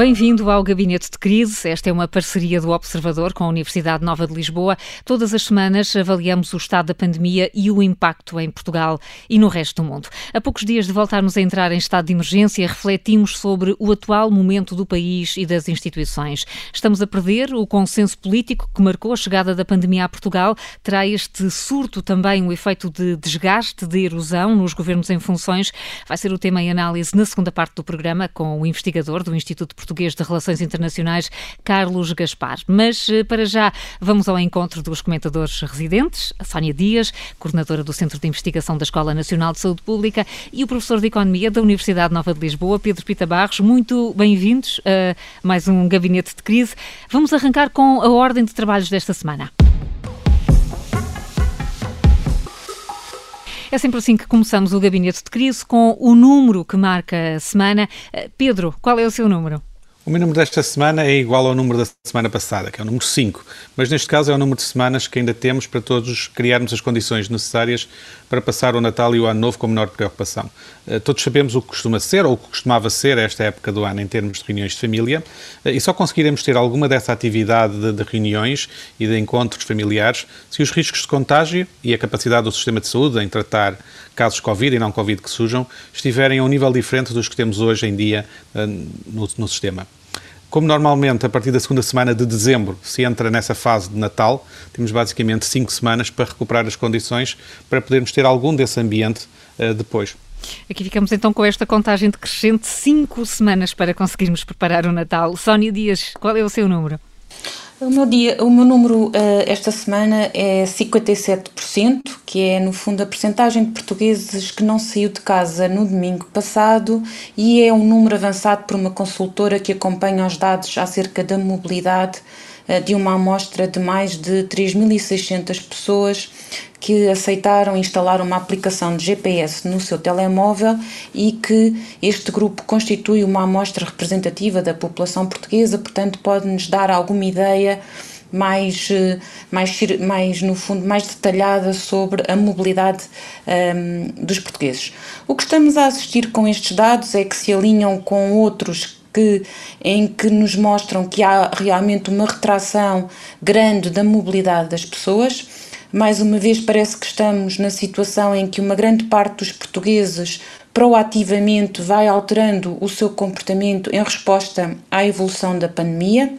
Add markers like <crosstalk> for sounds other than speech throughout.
Bem-vindo ao Gabinete de Crise. Esta é uma parceria do Observador com a Universidade Nova de Lisboa. Todas as semanas avaliamos o estado da pandemia e o impacto em Portugal e no resto do mundo. A poucos dias de voltarmos a entrar em estado de emergência, refletimos sobre o atual momento do país e das instituições. Estamos a perder o consenso político que marcou a chegada da pandemia a Portugal. Terá este surto também um efeito de desgaste, de erosão nos governos em funções? Vai ser o tema em análise na segunda parte do programa com o investigador do Instituto Português Português de Relações Internacionais, Carlos Gaspar. Mas eh, para já vamos ao encontro dos comentadores residentes, a Sónia Dias, coordenadora do Centro de Investigação da Escola Nacional de Saúde Pública, e o professor de Economia da Universidade Nova de Lisboa, Pedro Pita Barros. Muito bem-vindos a mais um Gabinete de Crise. Vamos arrancar com a ordem de trabalhos desta semana. É sempre assim que começamos o gabinete de crise com o número que marca a semana. Eh, Pedro, qual é o seu número? O meu número desta semana é igual ao número da semana passada, que é o número 5, mas neste caso é o número de semanas que ainda temos para todos criarmos as condições necessárias para passar o Natal e o Ano Novo com menor preocupação. Eh, todos sabemos o que costuma ser, ou o que costumava ser esta época do ano em termos de reuniões de família, eh, e só conseguiremos ter alguma dessa atividade de, reuniões e de encontros familiares se os riscos de contágio e a capacidade do sistema de saúde em tratar casos Covid e não Covid que surjam estiverem a um nível diferente dos que temos hoje em dia eh, no, no sistema. Como normalmente, a partir da segunda semana de dezembro, se entra nessa fase de Natal, temos basicamente cinco semanas para recuperar as condições para podermos ter algum desse ambiente uh, depois. Aqui ficamos então com esta contagem decrescente, cinco semanas para conseguirmos preparar o Natal. Sónia Dias, qual é o seu número? O meu, dia, o meu número uh, esta semana é 57%, que é no fundo a percentagem de portugueses que não saiu de casa no domingo passado e é um número avançado por uma consultora que acompanha os dados acerca da mobilidade de uma amostra de mais de 3.600 pessoas que aceitaram instalar uma aplicação de GPS no seu telemóvel e que este grupo constitui uma amostra representativa da população portuguesa, portanto, pode-nos dar alguma ideia mais, eh, mais, mais, no fundo, mais detalhada sobre a mobilidade um, ehm, dos portugueses. O que estamos a assistir com estes dados é que se alinham com outros que, em que nos mostram que há realmente uma retração grande da mobilidade das pessoas mais uma vez, parece que estamos na situação em que uma grande parte dos portugueses proativamente vai alterando o seu comportamento em resposta à evolução da pandemia.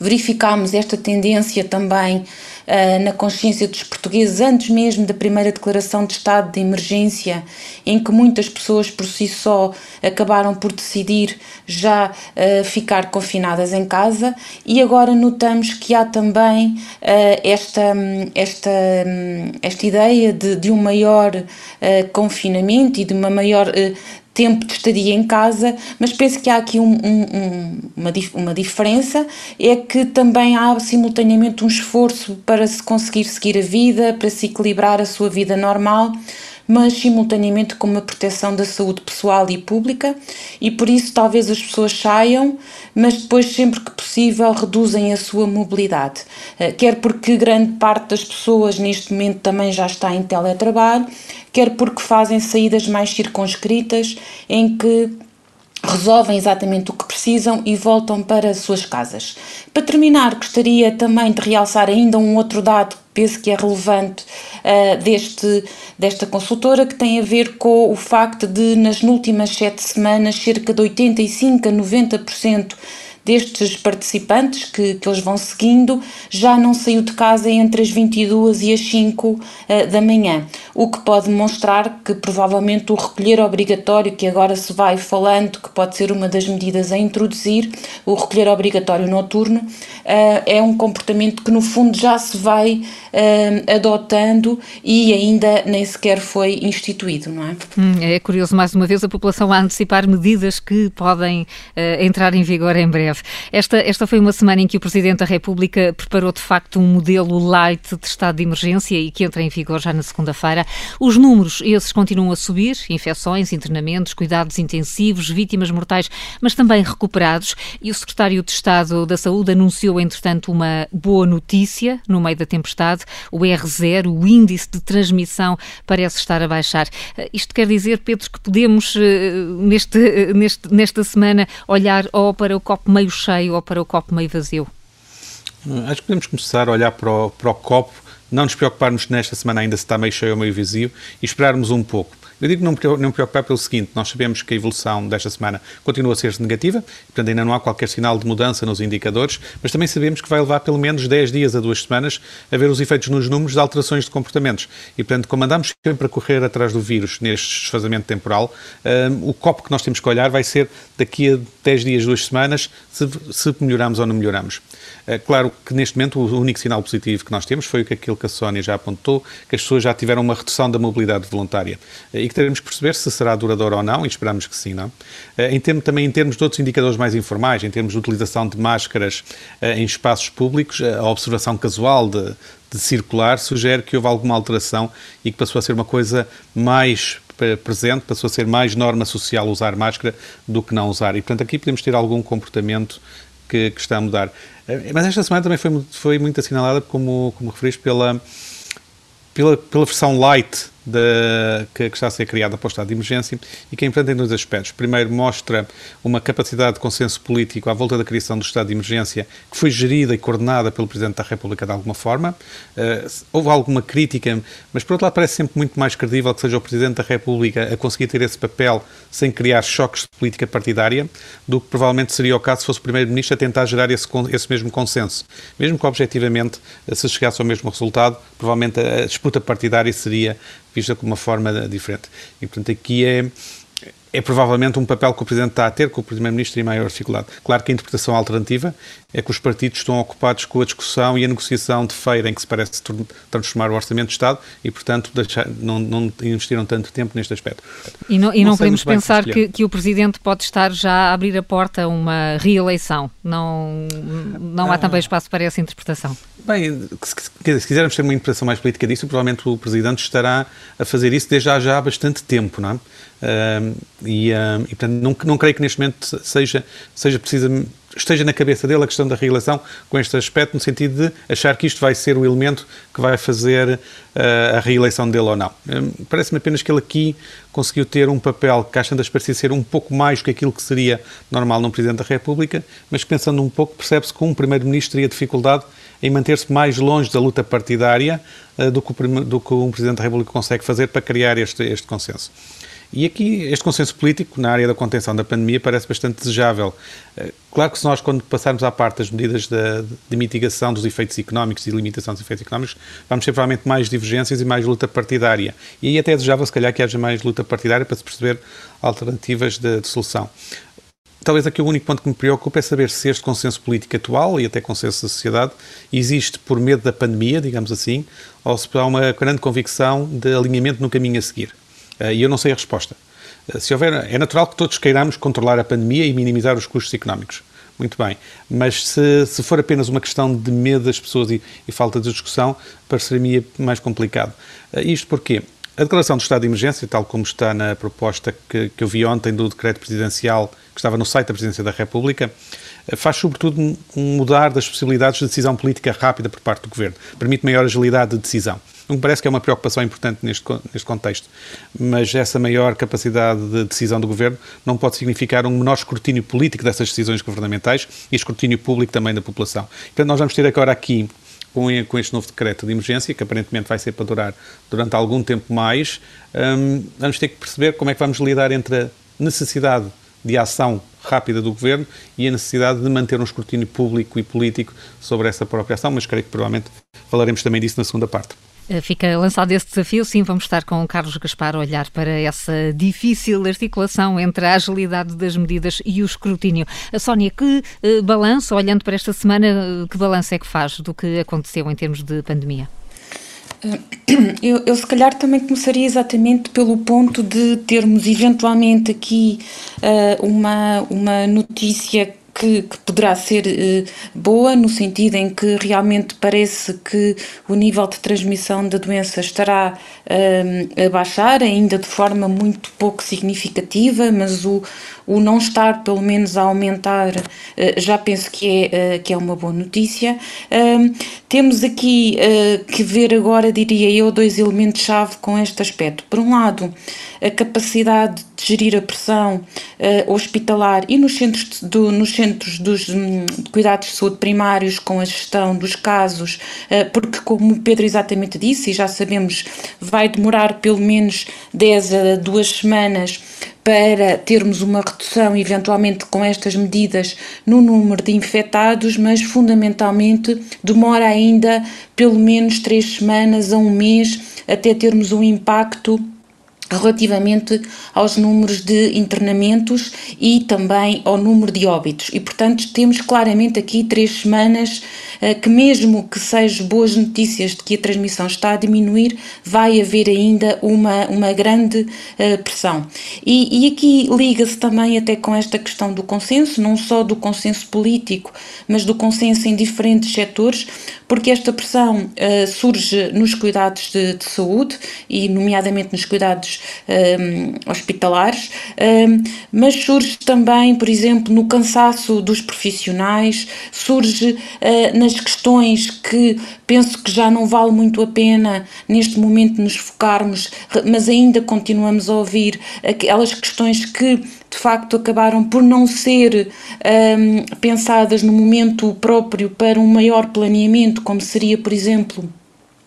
Verificámos esta tendência também uh, na consciência dos portugueses antes mesmo da primeira declaração de estado de emergência, em que muitas pessoas por si só acabaram por decidir já uh, ficar confinadas em casa. E agora notamos que há também uh, esta, esta, esta ideia de, de um maior confinamento e de uma maior tempo de estadia em casa, mas penso que há aqui um, um, uma, uma diferença, é que também há simultaneamente um esforço para se conseguir seguir a vida, para se equilibrar a sua vida normal, mas simultaneamente com uma proteção da saúde pessoal e pública, e por isso talvez as pessoas saiam, mas depois, sempre que possível, reduzem a sua mobilidade. Eh, quer porque grande parte das pessoas neste momento também já está em teletrabalho, quer porque fazem saídas mais circunscritas em que resolvem exatamente o que precisam e voltam para as suas casas. Para terminar, gostaria também de realçar ainda um outro dado que penso que é relevante uh, deste, desta consultora, que tem a ver com o facto de, nas últimas sete semanas, cerca de 85 a 90% destes participantes que, que eles vão seguindo já não saiu de casa entre as 22 e as 5 uh, eh, da manhã, o que pode demonstrar que provavelmente o recolher obrigatório, que agora se vai falando, que pode ser uma das medidas a introduzir, o recolher obrigatório noturno, uh, é um comportamento que no fundo já se vai uh, adotando e ainda nem sequer foi instituído, não é? Hum, é curioso mais uma vez a população a antecipar medidas que podem entrar em vigor em breve. Breve. Esta, esta foi uma semana em que o Presidente da República preparou de facto um modelo light de estado de emergência e que entra em vigor já na segunda-feira. Os números, esses continuam a subir: infecções, internamentos, cuidados intensivos, vítimas mortais, mas também recuperados. E o Secretário de Estado da Saúde anunciou, entretanto, uma boa notícia no meio da tempestade: o R0, o índice de transmissão, parece estar a baixar. Isto quer dizer, Pedro, que podemos, eh, neste, eh, neste, nesta semana, olhar ou para o copo meio cheio ou para o copo meio vazio? Acho que podemos começar a olhar para o, para o copo, não nos preocuparmos nesta semana ainda se está meio cheio ou meio vazio e esperarmos um pouco. Eu digo não, não preocupar pelo seguinte, nós sabemos que a evolução desta semana continua a ser negativa, portanto ainda não há qualquer sinal de mudança nos indicadores, mas também sabemos que vai levar pelo menos 10 dias a duas semanas a ver os efeitos nos números de alterações de comportamentos. E portanto, como andamos sempre a correr atrás do vírus neste desfazamento temporal, um, o copo que nós temos que olhar vai ser daqui a 10 dias, duas semanas, se, se melhoramos ou não melhoramos. É claro que neste momento o único sinal positivo que nós temos foi aquilo que a Sónia já apontou, que as pessoas já tiveram uma redução da mobilidade voluntária e que teremos que perceber se será duradouro ou não, e esperamos que sim, não? É, em termos, também em termos de outros indicadores mais informais, em termos de utilização de máscaras é, em espaços públicos, a observação casual de, de circular sugere que houve alguma alteração e que passou a ser uma coisa mais presente, passou a ser mais norma social usar máscara do que não usar. E, portanto, aqui podemos ter algum comportamento que, que está a mudar. Eh, mas esta semana também foi, foi muito assinalada, como, como referiste, pela, pela, pela versão light da, que, que, está a ser criada para o estado de emergência e que é importante em dois aspectos. Primeiro, mostra uma capacidade de consenso político à volta da criação do estado de emergência que foi gerida e coordenada pelo Presidente da República de alguma forma. Uh, houve alguma crítica, mas por outro lado parece sempre muito mais credível que seja o Presidente da República a conseguir ter esse papel sem criar choques de política partidária do que provavelmente seria o caso se fosse o Primeiro-Ministro a tentar gerar esse, esse mesmo consenso. Mesmo que objetivamente se chegasse ao mesmo resultado, provavelmente a disputa partidária seria vista de uma forma diferente. E, portanto, aqui é, é provavelmente um papel que o Presidente está a ter, que o Primeiro-Ministro tem maior dificuldade. Claro que a interpretação alternativa é que os partidos estão ocupados com a discussão e a negociação de feira em que se parece transformar o Orçamento de Estado e, portanto, deixar, não, não, investiram tanto tempo neste aspecto. E não, e não, não podemos pensar que, que, o Presidente pode estar já a abrir a porta a uma reeleição. Não, não há ah. também espaço para essa interpretação. Bem, se, se quisermos ter uma interpretação mais política disso, provavelmente o Presidente estará a fazer isso desde já, já há bastante tempo, não é? E, e, portanto, não, não creio que neste momento seja, seja preciso, esteja na cabeça dele a questão da reeleição com este aspecto, no sentido de achar que isto vai ser o elemento que vai fazer uh, a reeleição dele ou não. Parece-me apenas que ele aqui conseguiu ter um papel que, achando das parecia ser um pouco mais do que aquilo que seria normal num Presidente da República, mas pensando um pouco, percebe-se que um Primeiro-Ministro teria dificuldade em manter-se mais longe da luta partidária uh, do, que o, do que um Presidente da República consegue fazer para criar este, este consenso. E aqui este consenso político na área da contenção da pandemia parece bastante desejável. Eh, claro que se nós, quando passarmos à parte das medidas de, de mitigação dos efeitos económicos e limitação dos efeitos económicos, vamos ter provavelmente mais divergências e mais luta partidária. E aí até é desejável, se calhar, que haja mais luta partidária para se perceber alternativas de, de solução. Talvez aqui o único ponto que me preocupa é saber se este consenso político atual e até consenso da sociedade existe por medo da pandemia, digamos assim, ou se há uma grande convicção de alinhamento no caminho a seguir. Eh, e eu não sei a resposta. Eh, se houver, é natural que todos queiramos controlar a pandemia e minimizar os custos económicos. Muito bem. Mas se, se for apenas uma questão de medo das pessoas e, e falta de discussão, pareceria-me mais complicado. Uh, isto porque a declaração do estado de emergência, tal como está na proposta que, que eu vi ontem do decreto presidencial que estava no site da Presidência da República, faz sobretudo mudar das possibilidades de decisão política rápida por parte do Governo. Permite maior agilidade de decisão. Não me parece que é uma preocupação importante neste, neste contexto, mas essa maior capacidade de decisão do Governo não pode significar um menor escrutínio político dessas decisões governamentais e escrutínio público também da população. Portanto, nós vamos ter agora aqui com, este novo decreto de emergência, que aparentemente vai ser para durar durante algum tempo mais, um, vamos ter que perceber como é que vamos lidar entre a necessidade de ação rápida do Governo e a necessidade de manter um escrutínio público e político sobre essa própria ação, mas creio que provavelmente falaremos também disso na segunda parte. Eh, fica lançado esse desafio, sim, vamos estar com o Carlos Gaspar a olhar para essa difícil articulação entre a agilidade das medidas e o escrutínio. A Sónia, que uh, balanço, olhando para esta semana, uh, que balanço é que faz do que aconteceu em termos de pandemia? <clears throat> Eu, eu, se calhar também começaria exatamente pelo ponto de termos eventualmente aqui uh, uma, uma notícia que, que, poderá ser eh, boa, no sentido em que realmente parece que o nível de transmissão da doença estará eh, a baixar, ainda de forma muito pouco significativa, mas o, o não estar, pelo menos, a aumentar, eh, já penso que é, eh, que é uma boa notícia. temos aqui eh, que ver agora, diria eu, dois elementos-chave com este aspecto. Por um lado, a capacidade de gerir a pressão hospitalar e nos centros, do, nos centros dos um, cuidados de saúde primários com a gestão dos casos, porque, como o Pedro exatamente disse, e já sabemos, vai demorar pelo menos 10 a 2 semanas para termos uma redução, eventualmente com estas medidas, no número de infectados, mas fundamentalmente demora ainda pelo menos três semanas a um mês até termos um impacto relativamente aos números de internamentos e também ao número de óbitos. E, portanto, temos claramente aqui três semanas eh, que, mesmo que sejam boas notícias de que a transmissão está a diminuir, vai haver ainda uma, uma grande uh, pressão. E, e aqui liga-se também até com esta questão do consenso, não só do consenso político, mas do consenso em diferentes setores, porque esta pressão uh, surge nos cuidados de, de, saúde e, nomeadamente, nos cuidados um, hospitalares, um, mas surge também, por exemplo, no cansaço dos profissionais, surge uh, nas questões que penso que já não vale muito a pena neste momento nos focarmos, mas ainda continuamos a ouvir aquelas questões que de facto acabaram por não ser um, pensadas no momento próprio para um maior planeamento, como seria, por exemplo,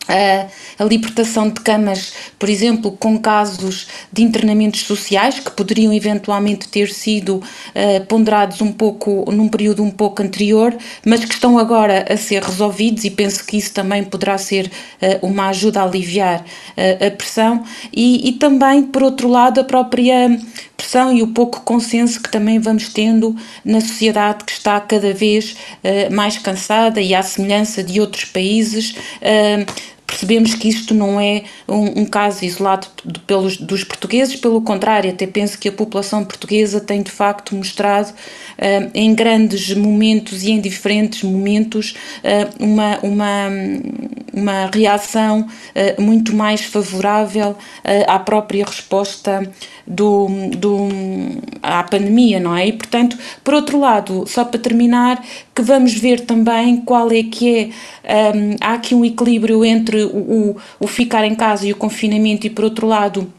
a, a, libertação de camas, por exemplo, com casos de internamentos sociais que poderiam eventualmente ter sido uh, ponderados um pouco num período um pouco anterior, mas que estão agora a ser resolvidos e penso que isso também poderá ser uh, uma ajuda a aliviar uh, a pressão. E, e também, por outro lado, a própria pressão e o pouco consenso que também vamos tendo na sociedade que está cada vez mais cansada e à semelhança de outros países. Percebemos que isto não é um, um caso isolado de, pelos, dos portugueses, pelo contrário, até penso que a população portuguesa tem de facto mostrado uh, em grandes momentos e em diferentes momentos uh, uma, uma, uma reação uh, muito mais favorável à própria resposta do, do, à pandemia, não é? E, portanto, por outro lado, só para terminar, que vamos ver também qual é que é, um, há aqui um equilíbrio entre o, o, o ficar em casa e o confinamento e, por outro lado,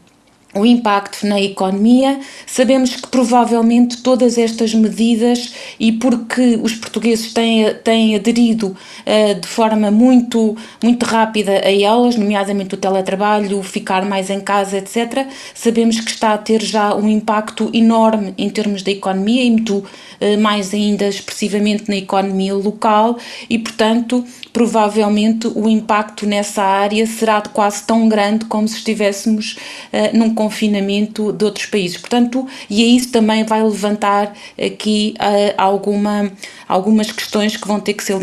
o impacto na economia. Sabemos que provavelmente todas estas medidas, e porque os portugueses têm, têm aderido uh, de forma muito, muito rápida a elas, nomeadamente o teletrabalho, ficar mais em casa, etc., sabemos que está a ter já um impacto enorme em termos da economia e muito mais ainda expressivamente na economia local, e portanto, provavelmente o impacto nessa área será quase tão grande como se estivéssemos uh, num confinamento de outros países. Portanto, e isso também vai levantar aqui uh, alguma, algumas questões que vão ter que, ser,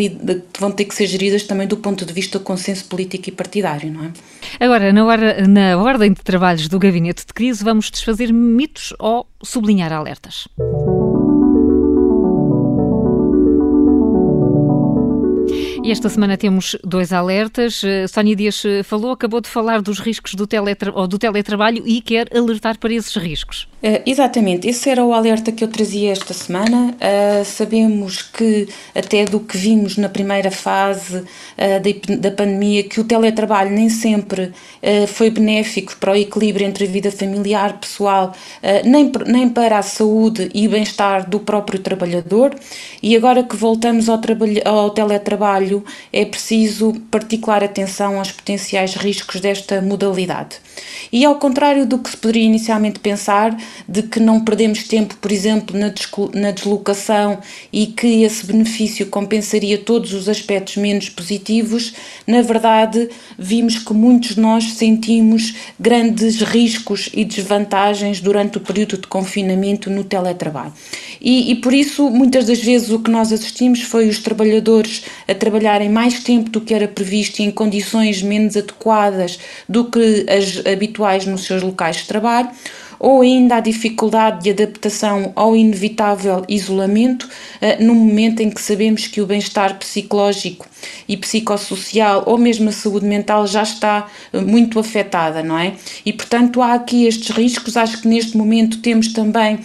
vão ter que ser geridas também do ponto de vista do consenso político e partidário, não é? Agora, na, hora, na ordem de trabalhos do Gabinete de Crise, vamos desfazer mitos ou sublinhar alertas? E esta semana temos dois alertas. Uh, Sónia Dias eh, falou, acabou de falar dos riscos do, teletra do teletrabalho e quer alertar para esses riscos. Uh, exatamente, esse era o alerta que eu trazia esta semana. Uh, sabemos que, até do que vimos na primeira fase da, da pandemia, que o teletrabalho nem sempre foi benéfico para o equilíbrio entre a vida familiar, pessoal, nem, nem para a saúde e bem-estar do próprio trabalhador. E agora que voltamos ao, ao teletrabalho, trabalho, é preciso particular atenção aos potenciais riscos desta modalidade. E ao contrário do que se poderia inicialmente pensar, de que não perdemos tempo, por exemplo, na deslocação e que esse benefício compensaria todos os aspectos menos positivos, na verdade, vimos que muitos de nós sentimos grandes riscos e desvantagens durante o período de confinamento no teletrabalho. E, e por isso, muitas das vezes, o que nós assistimos foi os trabalhadores a trabalharem mais tempo do que era previsto e em condições menos adequadas do que as habituais nos seus locais de trabalho ou ainda a dificuldade de adaptação ao inevitável isolamento, uh, no momento em que sabemos que o bem-estar psicológico e psicossocial ou mesmo a saúde mental já está muito afetada, não é? E portanto há aqui estes riscos, acho que neste momento temos também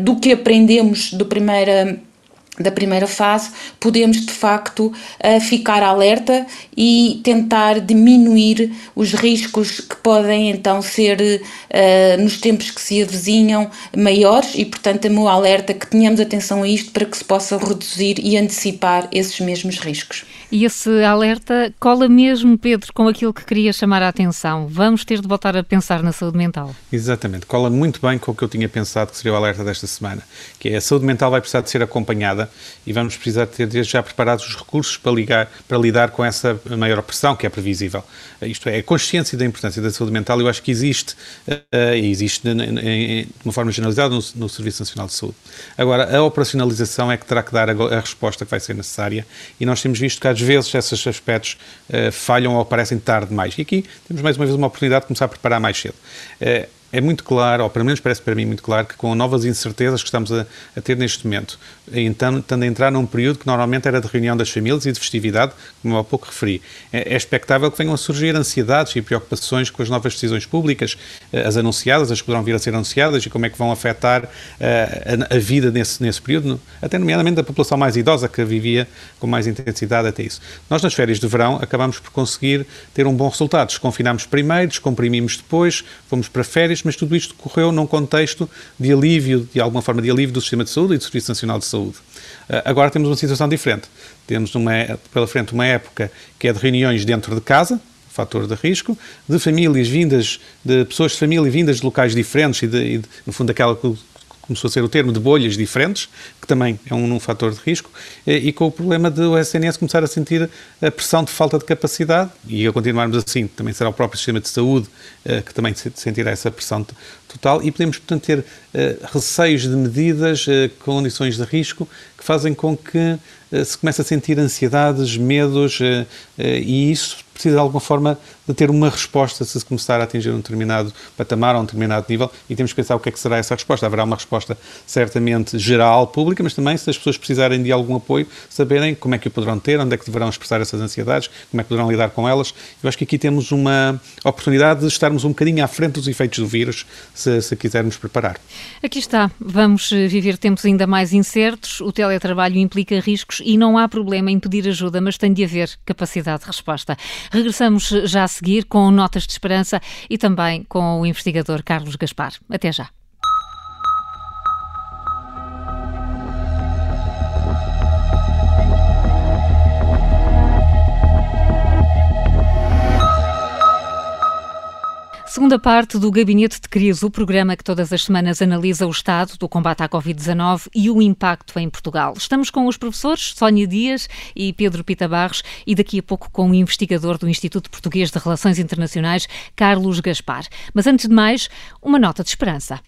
do que aprendemos do primeira da primeira fase, podemos de facto uh, ficar alerta e tentar diminuir os riscos que podem então ser uh, nos tempos que se avizinham maiores e portanto é meu alerta que tenhamos atenção a isto para que se possa reduzir e antecipar esses mesmos riscos. E esse alerta cola mesmo, Pedro, com aquilo que queria chamar a atenção. Vamos ter de voltar a pensar na saúde mental. Exatamente, cola muito bem com o que eu tinha pensado que seria o alerta desta semana, que é a saúde mental vai precisar de ser acompanhada e vamos precisar ter desde já preparados os recursos para, ligar, para lidar com essa maior pressão que é previsível. Isto é, a consciência da importância da saúde mental eu acho que existe uh, e existe de, de, uma forma generalizada no, Serviço Nacional de Saúde. Agora, a operacionalização é que terá que dar a, a resposta que vai ser necessária e nós temos visto às vezes esses aspectos uh, falham ou aparecem tarde demais. E aqui temos mais uma vez uma oportunidade de começar a preparar mais cedo. É muito claro, ou pelo menos parece para mim muito claro, que com novas incertezas que estamos a, a ter neste momento, então, estando a entrar num período que normalmente era de reunião das famílias e de festividade, como há pouco referi, é, é expectável que venham a surgir ansiedades e preocupações com as novas decisões públicas, eh, as anunciadas, as que poderão vir a ser anunciadas e como é que vão afetar uh, a, a, vida nesse, nesse período, até nomeadamente da população mais idosa que vivia com mais intensidade até isso. Nós nas férias de verão acabamos por conseguir ter um bom resultado. Desconfinámos primeiro, descomprimimos depois, fomos para férias, mas tudo isto correu num contexto de alívio, de alguma forma de alívio do sistema de saúde e do Serviço Nacional de Saúde. Uh, agora temos uma situação diferente. Temos uma, pela frente uma época que é de reuniões dentro de casa, fator de risco, de famílias vindas, de pessoas de família vindas de locais diferentes e, de, e de, no fundo, aquela que começou a ser o termo de bolhas diferentes, que também é um, um fator de risco, e, e, com o problema de o SNS começar a sentir a pressão de falta de capacidade, e a continuarmos assim, também será o próprio sistema de saúde uh, que também sentirá essa pressão total, e podemos, portanto, ter uh, receios de medidas, condições de risco, que fazem com que se comece a sentir ansiedades, medos, e isso precisa de alguma forma de ter uma resposta se se começar a atingir um determinado patamar ou um determinado nível e temos que pensar o que é que será essa resposta. Haverá uma resposta certamente geral, pública, mas também se as pessoas precisarem de algum apoio, saberem como é que o poderão ter, onde é que deverão expressar essas ansiedades, como é que poderão lidar com elas. Eu acho que aqui temos uma oportunidade de estarmos um bocadinho à frente dos efeitos do vírus, se, se quisermos preparar. Aqui está. Vamos eh, viver tempos ainda mais incertos, o teletrabalho implica riscos e não há problema em pedir ajuda, mas tem de haver capacidade de resposta. Regressamos já a seguir com notas de esperança e também com o investigador Carlos Gaspar. Até já. Segunda parte do Gabinete de Crise, o programa que todas as semanas analisa o estado do combate à Covid-19 e o impacto em Portugal. Estamos com os professores Sónia Dias e Pedro Pita Barros e daqui a pouco com o investigador do Instituto Português de Relações Internacionais, Carlos Gaspar. Mas antes de mais, uma nota de esperança.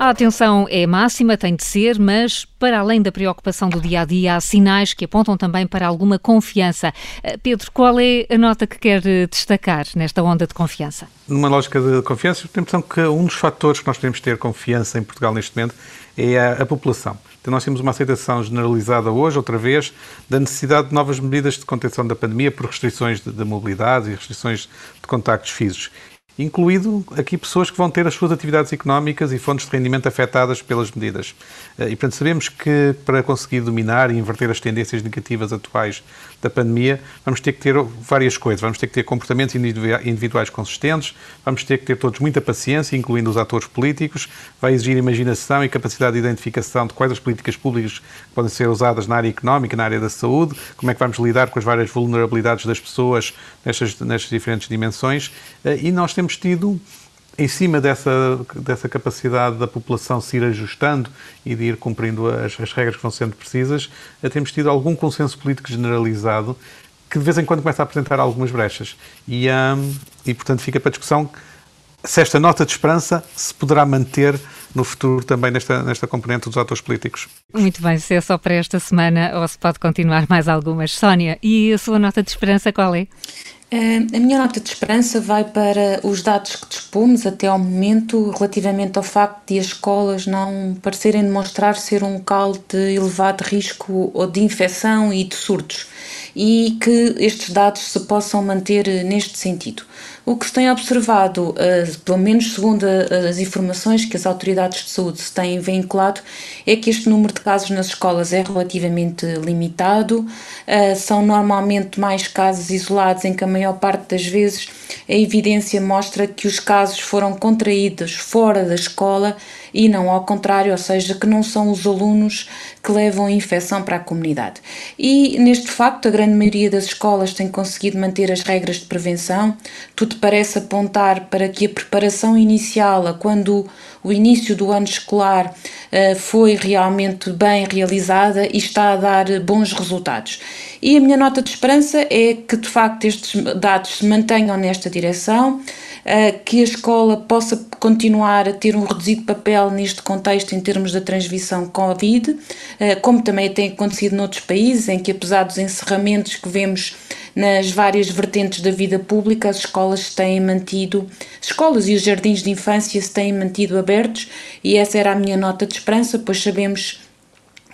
A atenção é máxima, tem de ser, mas para além da preocupação do dia a dia, há sinais que apontam também para alguma confiança. Eh, Pedro, qual é a nota que quer eh, destacar nesta onda de confiança? Numa lógica de confiança, tenho a impressão que um dos fatores que nós podemos ter confiança em Portugal neste momento é a, a população. Então, nós temos uma aceitação generalizada hoje, outra vez, da necessidade de novas medidas de contenção da pandemia por restrições de, de mobilidade e restrições de contactos físicos incluído aqui pessoas que vão ter as suas atividades económicas e fontes de rendimento afetadas pelas medidas. Eh, e, portanto, sabemos que para conseguir dominar e inverter as tendências negativas atuais da pandemia, vamos ter que ter várias coisas. Vamos ter que ter comportamentos individuais consistentes, vamos ter que ter todos muita paciência, incluindo os atores políticos, vai exigir imaginação e capacidade de identificação de quais as políticas públicas podem ser usadas na área económica, na área da saúde, como é que vamos lidar com as várias vulnerabilidades das pessoas nestas, nestas diferentes dimensões. Eh, e nós temos temos tido, em cima dessa, dessa capacidade da população se ir ajustando e de ir cumprindo as, as regras que vão sendo precisas, eh, temos tido algum consenso político generalizado que de vez em quando começa a apresentar algumas brechas. E, um, e portanto, fica para discussão se esta nota de esperança se poderá manter no futuro também nesta, nesta componente dos atores políticos. Muito bem, se é só para esta semana ou se pode continuar mais algumas. Sónia, e a sua nota de esperança qual é? A minha nota de esperança vai para os dados que dispomos até ao momento relativamente ao facto de as escolas não parecerem demonstrar ser um local de elevado risco de infecção e de surtos e que estes dados se possam manter neste sentido. O que se tem observado, eh, pelo menos segundo as informações que as autoridades de saúde se têm vinculado, é que este número de casos nas escolas é relativamente limitado. Eh, são normalmente mais casos isolados, em que a maior parte das vezes a evidência mostra que os casos foram contraídos fora da escola e não ao contrário, ou seja, que não são os alunos que levam a infecção para a comunidade. E neste facto, a grande maioria das escolas tem conseguido manter as regras de prevenção, tudo parece apontar para que a preparação inicial, quando o início do ano escolar uh, foi realmente bem realizada e está a dar bons resultados. E a minha nota de esperança é que de facto estes dados se mantenham nesta direção, uh, que a escola possa continuar a ter um reduzido papel neste contexto em termos da transmissão Covid, uh, como também tem acontecido noutros países, em que apesar dos encerramentos que vemos nas várias vertentes da vida pública, as escolas têm mantido, escolas e os jardins de infância se têm mantido abertos e essa era a minha nota de esperança, pois sabemos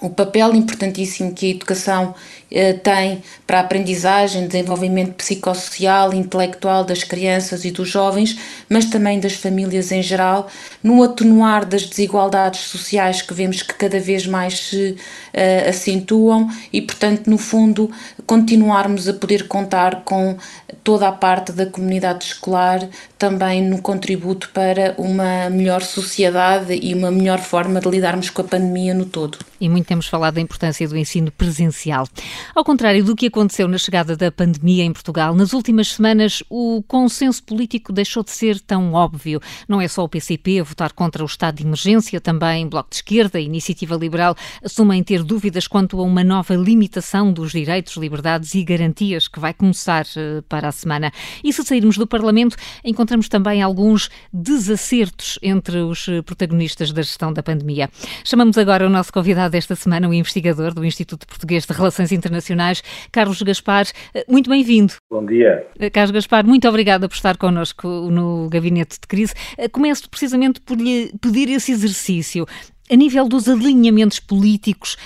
o papel importantíssimo que a educação eh, tem para a aprendizagem, desenvolvimento psicossocial, intelectual das crianças e dos jovens, mas também das famílias em geral, no atenuar das desigualdades sociais que vemos que cada vez mais se uh, acentuam e, portanto, no fundo, continuarmos a poder contar com toda a parte da comunidade escolar também no contributo para uma melhor sociedade e uma melhor forma de lidarmos com a pandemia no todo. E muito temos falado da importância do ensino presencial. Ao contrário do que aconteceu na chegada da pandemia em Portugal, nas últimas semanas o consenso político deixou de ser tão óbvio. Não é só o PCP a votar contra o estado de emergência, também Bloco de Esquerda e Iniciativa Liberal assumem ter dúvidas quanto a uma nova limitação dos direitos, liberdades e garantias que vai começar eh, para a semana. E se sairmos do Parlamento, encontramos também alguns desacertos entre os eh, protagonistas da gestão da pandemia. Chamamos agora o nosso convidado desta semana, o investigador do Instituto Português de Relações Internacionais, Carlos Gaspar. Eh, muito bem-vindo. Bom dia. Carlos Gaspar, muito obrigada por estar connosco no Gabinete de Crise. Começo precisamente por lhe pedir esse exercício. A nível dos alinhamentos políticos,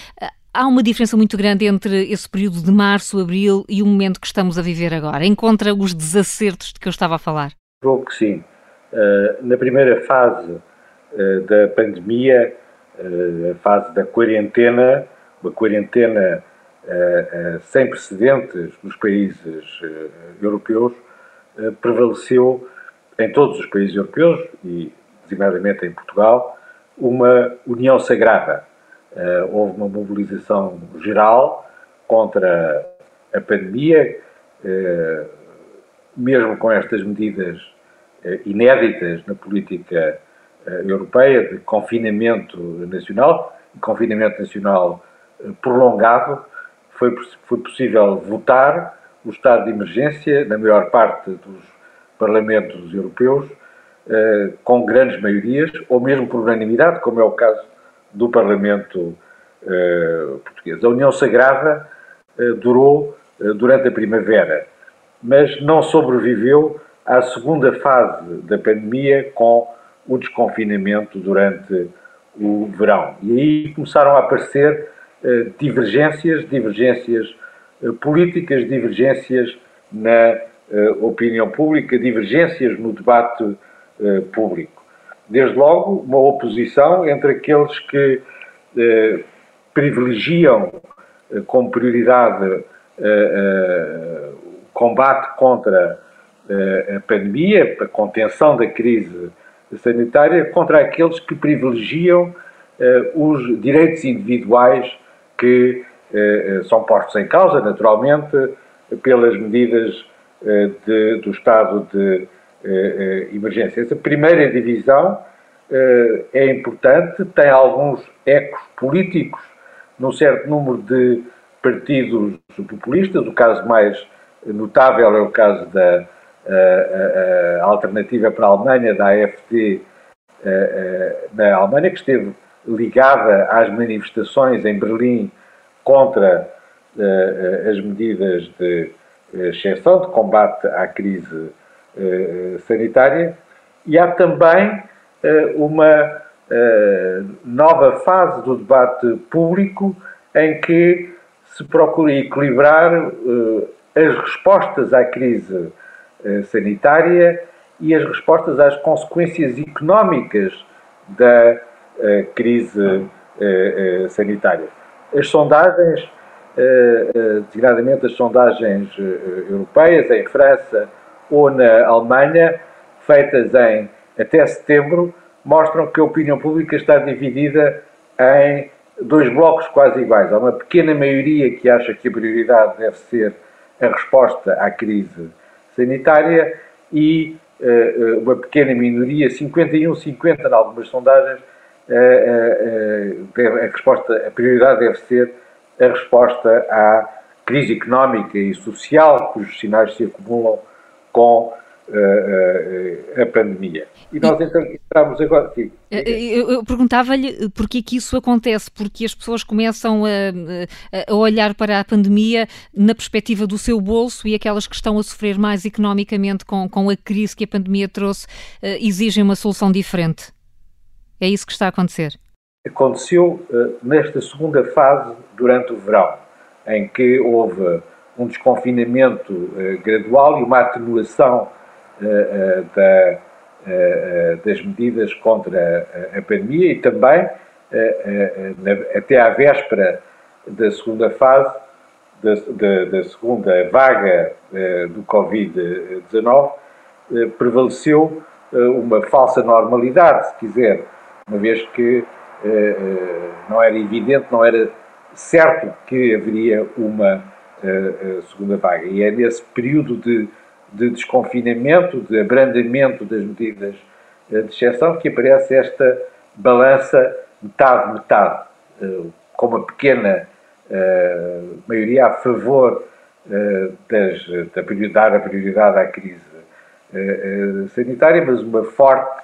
há uma diferença muito grande entre esse período de março, abril e o momento que estamos a viver agora? Encontra os desacertos de que eu estava a falar? Julgo que sim. Uh, na primeira fase uh, da pandemia, uh, a fase da quarentena, uma quarentena sem precedentes nos países europeus, prevaleceu em todos os países europeus e, designadamente em Portugal, uma união sagrada. Uh, houve uma mobilização geral contra a pandemia, uh, mesmo com estas medidas uh, inéditas na política europeia de confinamento nacional, confinamento nacional prolongado, foi, foi possível votar o estado de emergência na maior parte dos parlamentos europeus com grandes maiorias, ou mesmo por unanimidade, como é o caso do Parlamento uh, português. A União Sagrada uh, durou uh, durante a primavera, mas não sobreviveu à segunda fase da pandemia com o desconfinamento durante o verão. E aí começaram a aparecer divergências, divergências políticas, divergências na opinião pública, divergências no debate público. Desde logo, uma oposição entre aqueles que eh, privilegiam eh, como prioridade eh, o combate contra eh, a pandemia, a contenção da crise sanitária, contra aqueles que privilegiam eh, os direitos individuais que eh, são postos em causa, naturalmente, pelas medidas de, do estado de eh, eh, emergência. Essa primeira divisão eh, é importante, tem alguns ecos políticos num certo número de partidos populistas. O caso mais notável é o caso da a alternativa para a Alemanha, da AFD na Alemanha, que esteve ligada às manifestações em Berlim contra as medidas de exceção, de combate à crise sanitária, e há também uma nova fase do debate público em que se procura equilibrar as respostas à crise sanitária e as respostas às consequências económicas da crise sanitária. As sondagens eh, eh, designadamente as sondagens eh, europeias, em França ou na Alemanha, feitas em até setembro, mostram que a opinião pública está dividida em dois blocos quase iguais. Há uma pequena maioria que acha que a prioridade deve ser a resposta à crise sanitária e uh, uma pequena minoria, 51-50 em algumas sondagens, uh, uh, a resposta, a prioridade deve ser a resposta à crise económica e social cujos sinais se acumulam com uh, uh, a pandemia. E nós então entramos agora. Sim, eu, eu perguntava-lhe porquê que isso acontece, porque as pessoas começam a, a, olhar para a pandemia na perspectiva do seu bolso e aquelas que estão a sofrer mais economicamente com, com a crise que a pandemia trouxe exigem uma solução diferente. É isso que está a acontecer aconteceu nesta segunda fase durante o verão, em que houve um desconfinamento uh, gradual e uma atenuação uh, da, das medidas contra a, pandemia e também, até à véspera da segunda fase, da, da, da segunda vaga do Covid-19, prevaleceu uma falsa normalidade, se quiser, uma vez que eh, eh, não era evidente, não era certo que haveria uma eh, segunda vaga. E é nesse período de, de desconfinamento, de abrandamento das medidas de exceção, que aparece esta balança metade-metade, com uma pequena maioria a favor das, da prioridade, a prioridade à crise sanitária, mas uma forte,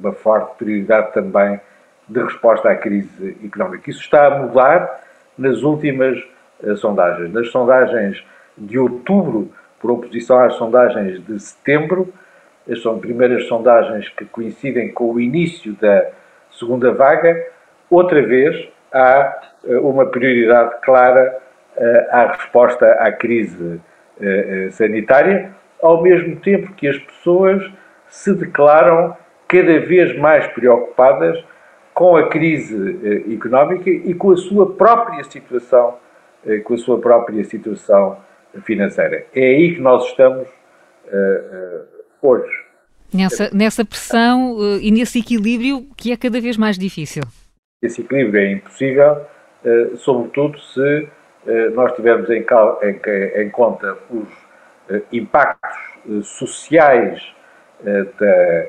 uma forte prioridade também de resposta à crise económica. Isso está a mudar nas últimas sondagens. Nas sondagens de outubro, por oposição às sondagens de setembro, as são primeiras sondagens que coincidem com o início da segunda vaga, outra vez há uh, uma prioridade clara uh, à resposta à crise sanitária, ao mesmo tempo que as pessoas se declaram cada vez mais preocupadas com a crise eh, económica e com a sua própria situação, eh, com a sua própria situação financeira. É aí que nós estamos uh, hoje. Nessa, nessa pressão e nesse equilíbrio que é cada vez mais difícil. Esse equilíbrio é impossível, sobretudo se nós tivermos em, em, em conta os impactos sociais da,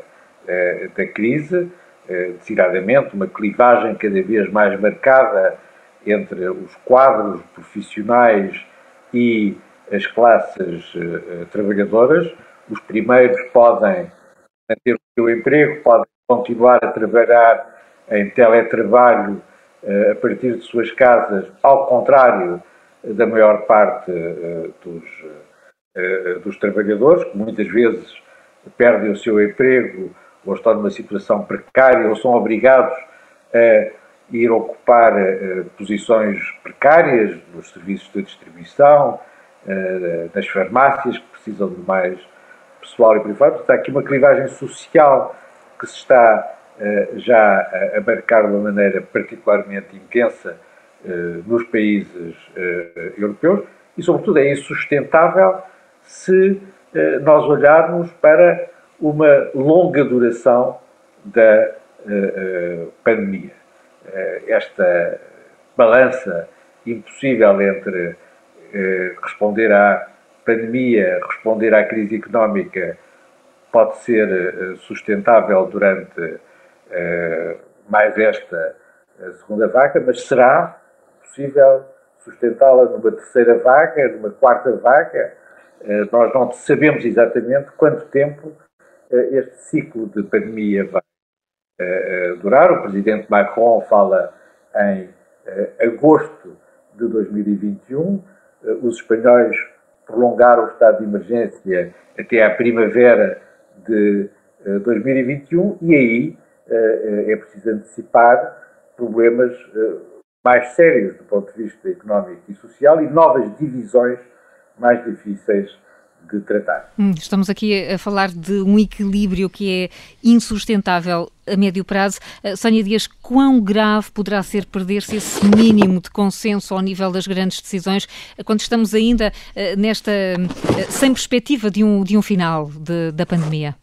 da crise, eh, decididamente uma clivagem cada vez mais marcada entre os quadros profissionais e as classes uh, trabalhadoras. Os primeiros podem manter o seu emprego, podem continuar a trabalhar em teletrabalho uh, a partir de suas casas, ao contrário da maior parte uh, dos, dos trabalhadores, que muitas vezes perdem o seu emprego ou estão numa situação precária ou são obrigados a ir ocupar uh, posições precárias nos serviços de distribuição, uh, nas farmácias que precisam de mais pessoal e privado. Está aqui uma clivagem social que se está uh, já a, marcar de uma maneira particularmente intensa nos países europeus e, sobretudo, é insustentável se nós olharmos para uma longa duração da pandemia. Uh, esta balança impossível entre responder à pandemia, responder à crise económica, pode ser sustentável durante mais esta segunda vaga, mas será possível sustentá-la numa terceira vaga, numa quarta vaga? Nós não sabemos exatamente quanto tempo eh, este ciclo de pandemia vai eh, eh, durar. O presidente Macron fala em agosto de 2021. Os espanhóis prolongar o estado de emergência até à primavera de 2021 e aí é preciso antecipar problemas mais sérios do ponto de vista económico e social e novas divisões mais difíceis de tratar. Hum, estamos aqui a falar de um equilíbrio que é insustentável a médio prazo. Uh, Sónia Dias, quão grave poderá ser perder-se esse mínimo de consenso ao nível das grandes decisões uh, quando estamos ainda uh, nesta, sem perspectiva de um, de um final de, da pandemia?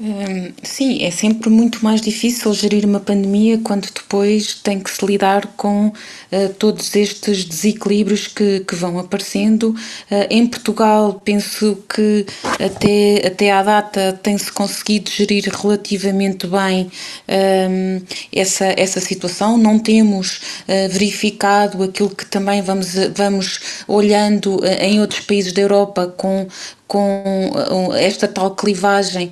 Hum, sim, é sempre muito mais difícil gerir uma pandemia quando depois tem que se lidar com uh, todos estes desequilíbrios que, que vão aparecendo. Uh, em Portugal, penso que até, até à data tem-se conseguido gerir relativamente bem um, essa, essa situação. Não temos uh, verificado aquilo que também vamos, vamos olhando em outros países da Europa com com esta tal clivagem,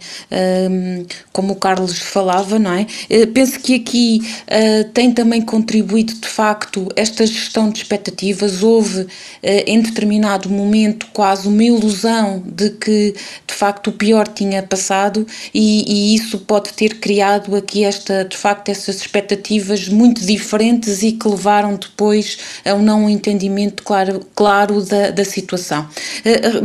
como o Carlos falava, não é? Eh, penso que aqui eh, tem também contribuído, de facto, esta gestão de expectativas. Houve, eh, em determinado momento, quase uma ilusão de que, de facto, o pior tinha passado e, e isso pode ter criado aqui, esta, de facto, essas expectativas muito diferentes e que levaram depois a um não entendimento claro, claro da, da situação.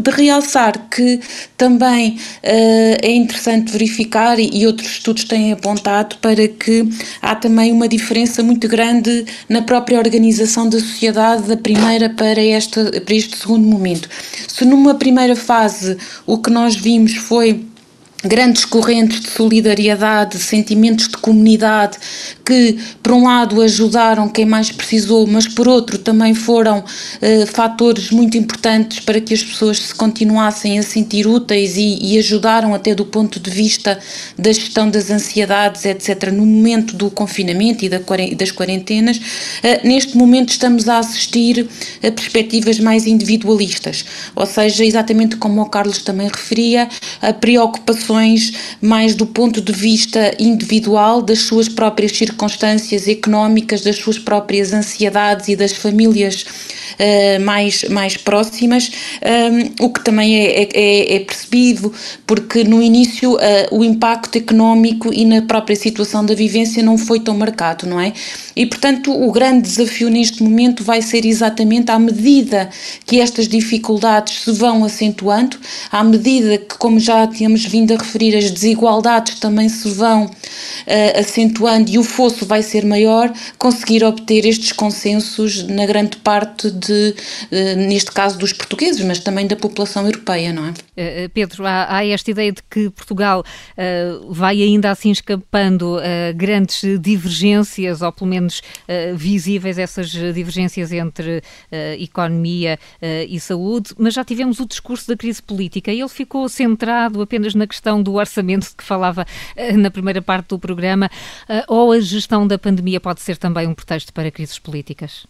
De realçar que também uh, é interessante verificar, e, e outros estudos têm apontado, para que há também uma diferença muito grande na própria organização da sociedade da primeira para, esta, para este segundo momento. Se numa primeira fase o que nós vimos foi grandes correntes de solidariedade, sentimentos de comunidade que, por um lado, ajudaram quem mais precisou, mas por outro também foram eh, fatores muito importantes para que as pessoas se continuassem a sentir úteis e, e, ajudaram até do ponto de vista da gestão das ansiedades, etc., no momento do confinamento e da, das quarentenas. Eh, neste momento estamos a assistir a perspectivas mais individualistas, ou seja, exatamente como o Carlos também referia, a preocupação mais do ponto de vista individual das suas próprias circunstâncias económicas, das suas próprias ansiedades e das famílias uh, mais, mais próximas, um, o que também é, é, é, percebido, porque no início uh, o impacto económico e na própria situação da vivência não foi tão marcado, não é? E portanto o grande desafio neste momento vai ser exatamente à medida que estas dificuldades se vão acentuando, à medida que, como já tínhamos vindo a referir, as desigualdades também se vão uh, acentuando e o fosso vai ser maior, conseguir obter estes consensos na grande parte de, uh, neste caso, dos portugueses, mas também da população europeia, não é? Uh, Pedro, há, há, esta ideia de que Portugal vai ainda assim escapando grandes divergências, ou pelo menos visíveis essas divergências entre economia e saúde, mas já tivemos o discurso da crise política e ele ficou centrado apenas na questão do orçamento de que falava na primeira parte do programa, uh, ou a gestão da pandemia pode ser também um pretexto para crises políticas?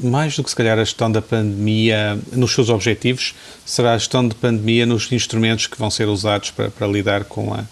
Mais do que se calhar a gestão da pandemia nos seus objetivos, será a gestão de pandemia nos instrumentos que vão ser usados para, para lidar com a,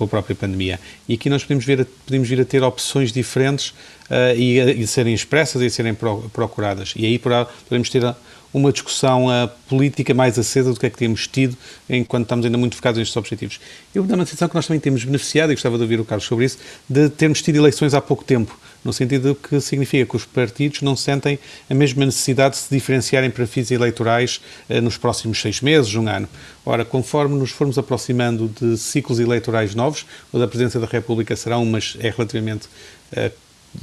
com a própria pandemia. E aqui nós podemos vir a, podemos vir a ter opções diferentes uh, e, a, e serem expressas e serem procuradas. E aí podemos ter uma discussão uh, política mais acesa do que é que temos tido enquanto estamos ainda muito focados nestes objetivos. Eu dou a sensação que nós também temos beneficiado, e gostava de ouvir o Carlos sobre isso, de termos tido eleições há pouco tempo, no sentido que significa que os partidos não sentem a mesma necessidade de se diferenciarem para fins eleitorais uh, nos próximos seis meses, um ano. Ora, conforme nos formos aproximando de ciclos eleitorais novos, o da Presidência da República será um, mas é relativamente uh,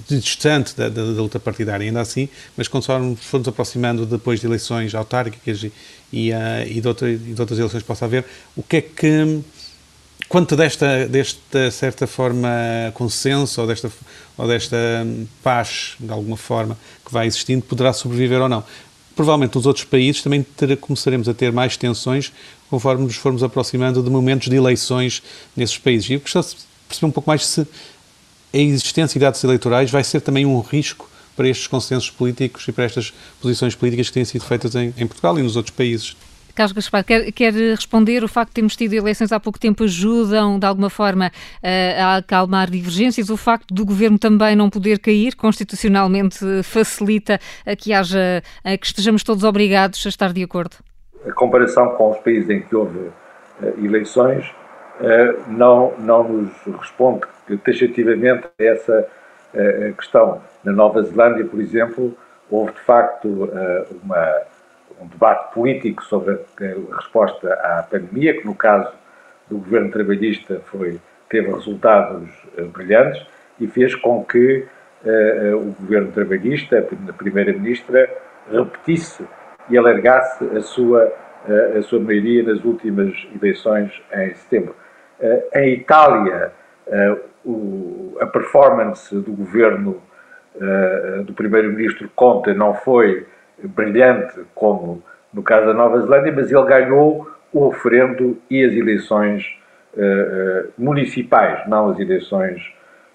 distante da, da, da, luta partidária, ainda assim, mas conforme formos aproximando depois de eleições autárquicas e, e, uh, e, de, outra, e de outras eleições que possa haver, o que é que, quanto desta, desta certa forma, consenso ou desta, ou desta paz, de alguma forma, que vai existindo, poderá sobreviver ou não? Provavelmente nos outros países também ter, começaremos a ter mais tensões conforme nos formos aproximando de momentos de eleições nesses países. E eu gostava de perceber um pouco mais se a existência de dados eleitorais vai ser também um risco para estes consensos políticos e para estas posições políticas que têm sido feitas em, em Portugal e nos outros países. Carlos Gaspar, quer, quer, responder? O facto de termos tido eleições há pouco tempo ajudam, de alguma forma, a acalmar divergências? O facto do governo também não poder cair constitucionalmente facilita a que haja, a que estejamos todos obrigados a estar de acordo? A comparação com os países em que houve uh, eleições uh, não, não nos responde taxativamente a essa questão. Na Nova Zelândia, por exemplo, houve de facto uma um debate político sobre a, resposta à pandemia, que no caso do governo trabalhista foi, teve resultados uh, brilhantes e fez com que uh, uh, o governo trabalhista, a primeira-ministra, repetisse e alargasse a sua, a sua maioria nas últimas eleições em setembro. em Itália, o, a performance do governo do primeiro-ministro Conte não foi brilhante como no caso da Nova Zelândia, mas ele ganhou o referendo e as eleições uh, uh, municipais, não as eleições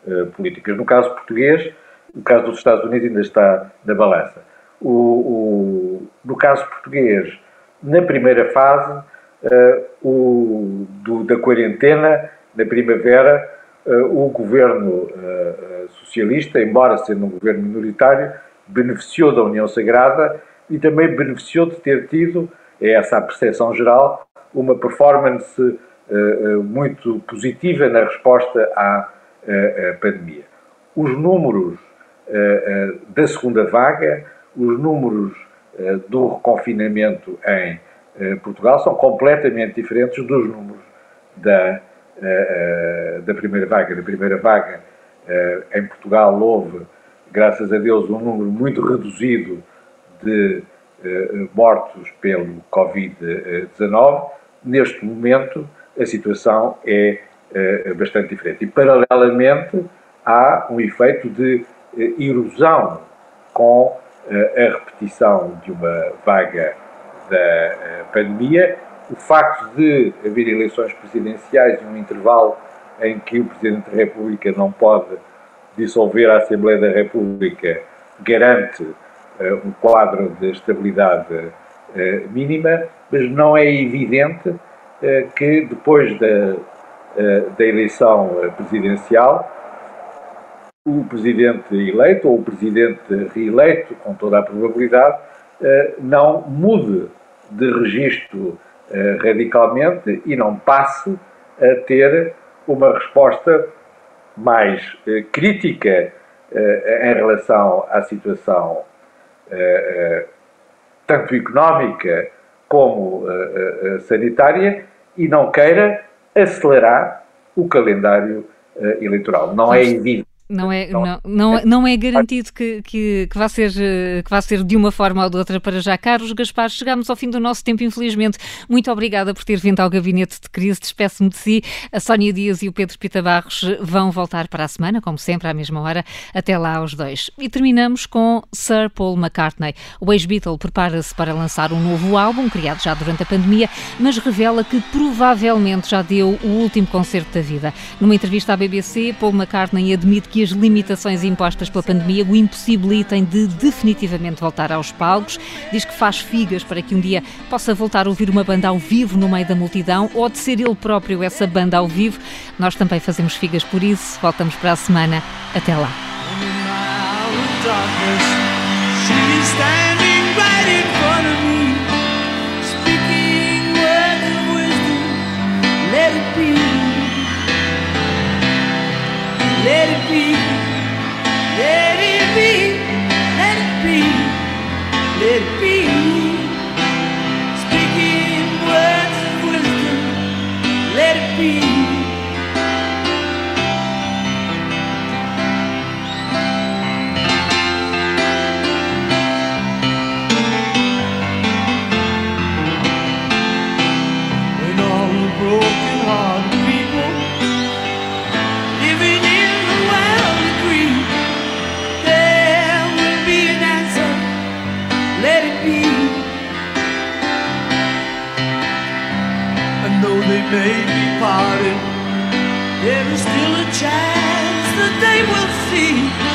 uh, políticas. No caso português, o caso dos Estados Unidos ainda está na balança. O, o, no caso português, na primeira fase o, do, da quarentena, na primavera, o governo socialista, embora sendo um governo minoritário, beneficiou da União Sagrada e também beneficiou de ter tido, é essa a percepção geral, uma performance uh, muito positiva na resposta à uh, pandemia. Os números uh, da segunda vaga, os números do reconfinamento em Portugal são completamente diferentes dos números da, da primeira vaga. Na primeira vaga, em Portugal, houve graças a Deus, um número muito reduzido de uh, mortos pelo Covid-19. Neste momento, a situação é uh, bastante diferente. E, paralelamente, há um efeito de uh, erosão com a repetição de uma vaga da pandemia. O facto de haver eleições presidenciais e um intervalo em que o Presidente da República não pode dissolver a Assembleia da República garante uh, um quadro de estabilidade uh, mínima, mas não é evidente uh, que depois da, da eleição presidencial o presidente eleito ou o presidente reeleito, com toda a probabilidade, não mude de registro radicalmente e não passe a ter uma resposta mais eh, crítica eh, em relação à situação eh, tanto económica como sanitária e não queira acelerar o calendário eleitoral. Não é evidente não é, não, não, não é garantido que, que, que, vá ser, que vá ser de uma forma ou de outra para já. Carlos Gaspar, chegamos ao fim do nosso tempo, infelizmente. Muito obrigada por ter vindo ao Gabinete de Crise. Despeço-me de si. A Sónia Dias e o Pedro Pita Barros vão voltar para a semana, como sempre, à mesma hora. Até lá, os dois. E terminamos com Sir Paul McCartney. O ex-Beatle prepara-se para lançar um novo álbum, criado já durante a pandemia, mas revela que provavelmente já deu o último concerto da vida. Numa entrevista à BBC, Paul McCartney admite que as limitações impostas pela pandemia o impossibilitem de definitivamente voltar aos palcos. Diz que faz figas para que um dia possa voltar a ouvir uma banda ao vivo no meio da multidão ou de ser ele próprio essa banda ao vivo. Nós também fazemos figas por isso. Voltamos para a semana. Até lá. May be parted, there is still a chance that they will see.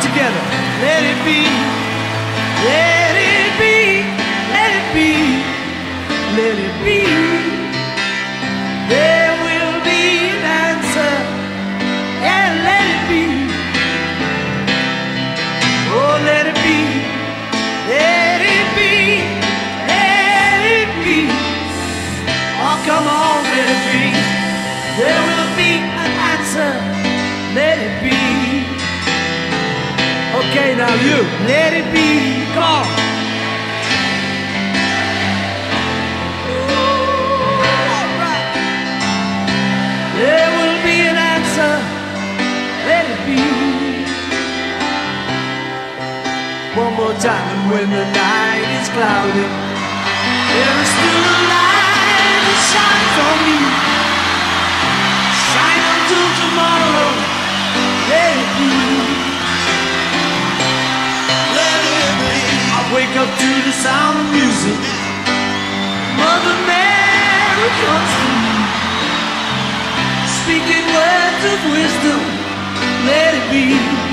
together. Let it be. Yeah. you. Let it be. Come on. There will be an answer. Let it be. One more time, when the night is cloudy, there is still a light that shines on me. wake up to the sound of music. Mother Mary comes to me, speaking words of wisdom. Let it be.